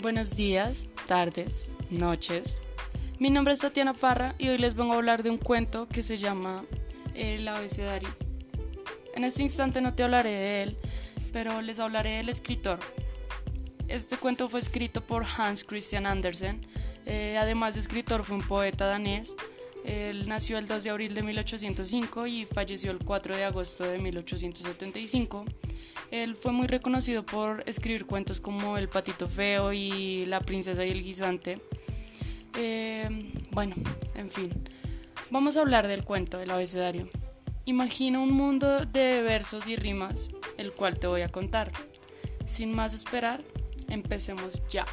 Buenos días, tardes, noches. Mi nombre es Tatiana Parra y hoy les vengo a hablar de un cuento que se llama El abecedario. En este instante no te hablaré de él, pero les hablaré del escritor. Este cuento fue escrito por Hans Christian Andersen. Eh, además de escritor, fue un poeta danés. Él nació el 2 de abril de 1805 y falleció el 4 de agosto de 1875. Él fue muy reconocido por escribir cuentos como El patito feo y La princesa y el guisante. Eh, bueno, en fin. Vamos a hablar del cuento, del abecedario. Imagina un mundo de versos y rimas, el cual te voy a contar. Sin más esperar, empecemos ya.